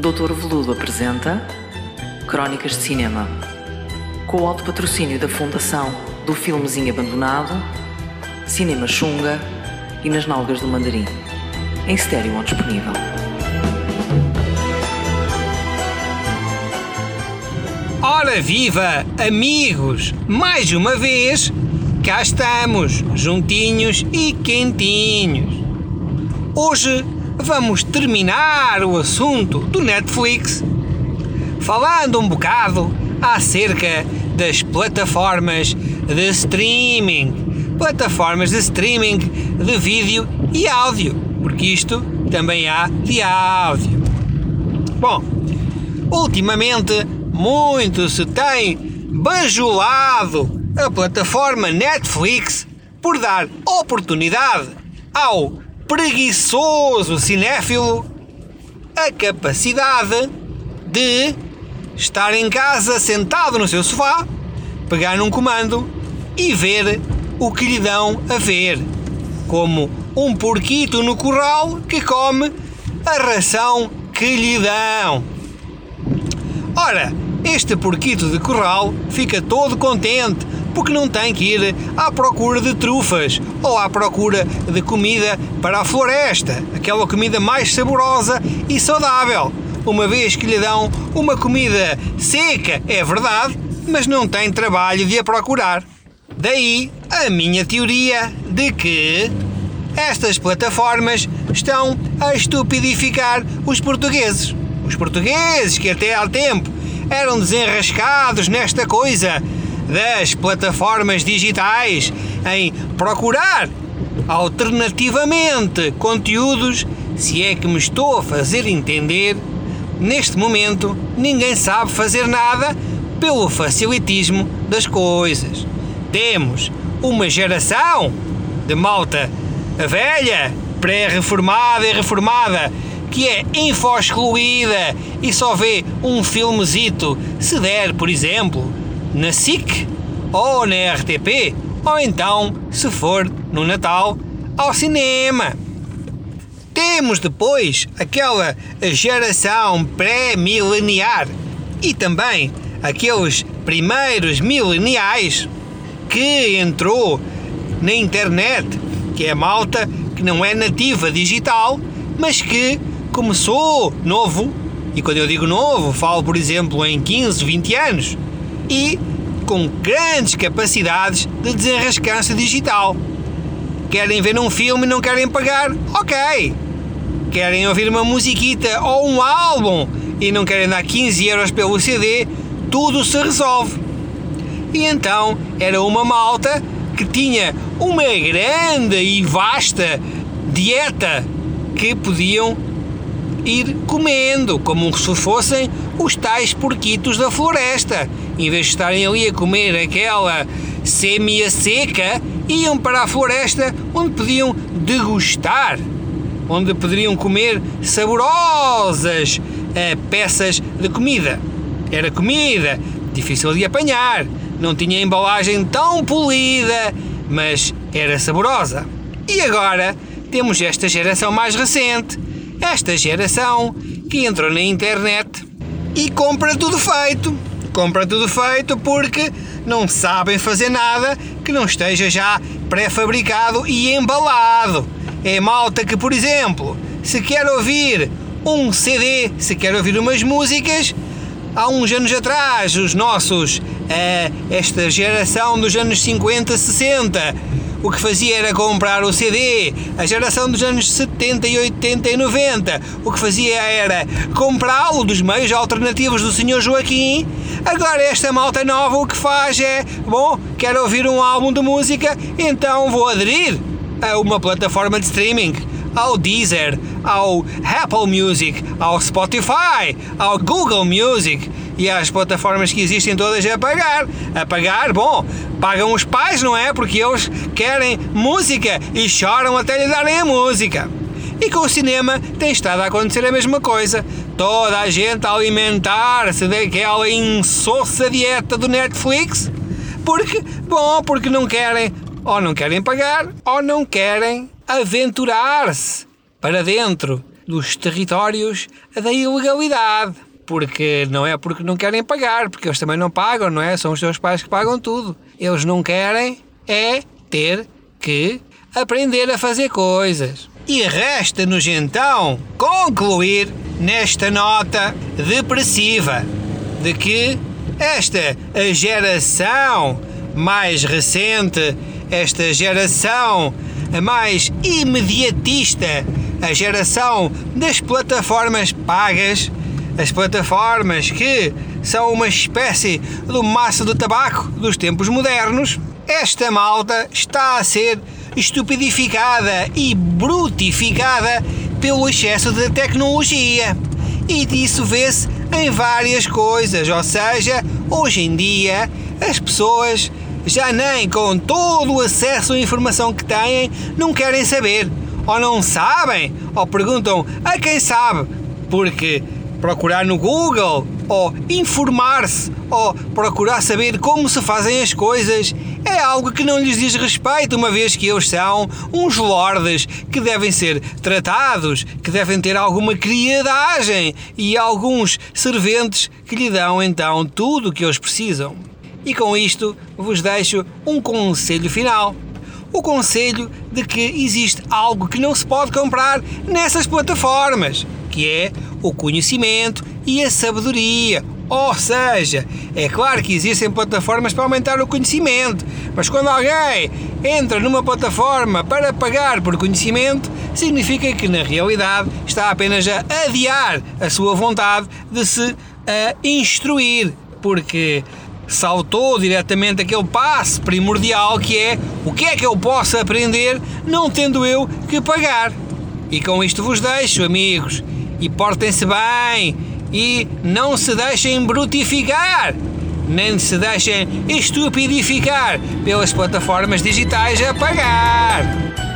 Doutor Veludo apresenta Crónicas de Cinema. Com o alto patrocínio da Fundação do Filmezinho Abandonado, Cinema Xunga e nas Nalgas do Mandarim. Em estéreo ou disponível. Ora viva, amigos! Mais uma vez, cá estamos, juntinhos e quentinhos. Hoje vamos terminar o assunto do Netflix falando um bocado acerca das plataformas de streaming. Plataformas de streaming de vídeo e áudio, porque isto também há de áudio. Bom, ultimamente muito se tem bajulado a plataforma Netflix por dar oportunidade ao preguiçoso cinéfilo a capacidade de estar em casa sentado no seu sofá, pegar num comando e ver o que lhe dão a ver, como um porquito no curral que come a ração que lhe dão. Ora, este porquito de curral fica todo contente porque não tem que ir à procura de trufas ou à procura de comida para a floresta, aquela comida mais saborosa e saudável, uma vez que lhe dão uma comida seca, é verdade, mas não tem trabalho de a procurar. Daí a minha teoria de que estas plataformas estão a estupidificar os portugueses. Os portugueses que até há tempo eram desenrascados nesta coisa das plataformas digitais em procurar alternativamente conteúdos, se é que me estou a fazer entender, neste momento ninguém sabe fazer nada pelo facilitismo das coisas. Temos uma geração de malta velha, pré-reformada e reformada que é info-excluída e só vê um filmezito, se der, por exemplo, na SIC ou na RTP, ou então, se for no Natal, ao cinema. Temos depois aquela geração pré-mileniar e também aqueles primeiros mileniais que entrou na internet, que é a malta que não é nativa digital, mas que começou novo, e quando eu digo novo, falo por exemplo em 15, 20 anos, e com grandes capacidades de desenrascança digital. Querem ver um filme e não querem pagar? Ok. Querem ouvir uma musiquita ou um álbum e não querem dar 15 euros pelo CD? Tudo se resolve. E então era uma malta que tinha uma grande e vasta dieta que podiam ir comendo, como se fossem os tais porquitos da floresta. Em vez de estarem ali a comer aquela sêmia seca, iam para a floresta onde podiam degustar, onde poderiam comer saborosas eh, peças de comida. Era comida difícil de apanhar, não tinha embalagem tão polida, mas era saborosa. E agora temos esta geração mais recente esta geração que entrou na internet e compra tudo feito. Compra tudo feito porque não sabem fazer nada que não esteja já pré-fabricado e embalado. É malta que, por exemplo, se quer ouvir um CD, se quer ouvir umas músicas, há uns anos atrás, os nossos, uh, esta geração dos anos 50, 60, o que fazia era comprar o CD. A geração dos anos 70 e 80 e 90, o que fazia era comprá-lo dos meios alternativos do Sr. Joaquim. Agora esta malta nova o que faz é, bom, quero ouvir um álbum de música, então vou aderir a uma plataforma de streaming ao Deezer, ao Apple Music, ao Spotify, ao Google Music e às plataformas que existem todas a pagar. A pagar, bom, pagam os pais, não é? Porque eles querem música e choram até lhe darem a música. E com o cinema tem estado a acontecer a mesma coisa. Toda a gente a alimentar-se daquela insossa dieta do Netflix. Porque, bom, porque não querem, ou não querem pagar, ou não querem aventurar-se para dentro dos territórios da ilegalidade. Porque não é porque não querem pagar, porque eles também não pagam, não é? São os seus pais que pagam tudo. Eles não querem é ter que aprender a fazer coisas. E resta-nos então concluir nesta nota depressiva de que esta geração mais recente, esta geração mais imediatista, a geração das plataformas pagas, as plataformas que são uma espécie do massa do tabaco dos tempos modernos, esta malta está a ser estupidificada e brutificada pelo excesso de tecnologia. E disso vê-se em várias coisas, ou seja, hoje em dia as pessoas já nem com todo o acesso à informação que têm não querem saber, ou não sabem, ou perguntam a quem sabe, porque procurar no Google, ou informar-se, ou procurar saber como se fazem as coisas é algo que não lhes diz respeito, uma vez que eles são uns lordes que devem ser tratados, que devem ter alguma criadagem e alguns serventes que lhe dão então tudo o que eles precisam. E com isto vos deixo um conselho final. O conselho de que existe algo que não se pode comprar nessas plataformas, que é o conhecimento e a sabedoria. Ou seja, é claro que existem plataformas para aumentar o conhecimento, mas quando alguém entra numa plataforma para pagar por conhecimento, significa que na realidade está apenas a adiar a sua vontade de se a instruir, porque saltou diretamente aquele passo primordial que é o que é que eu posso aprender não tendo eu que pagar. E com isto vos deixo, amigos, e portem-se bem e não se deixem brutificar, nem se deixem estupidificar pelas plataformas digitais a pagar.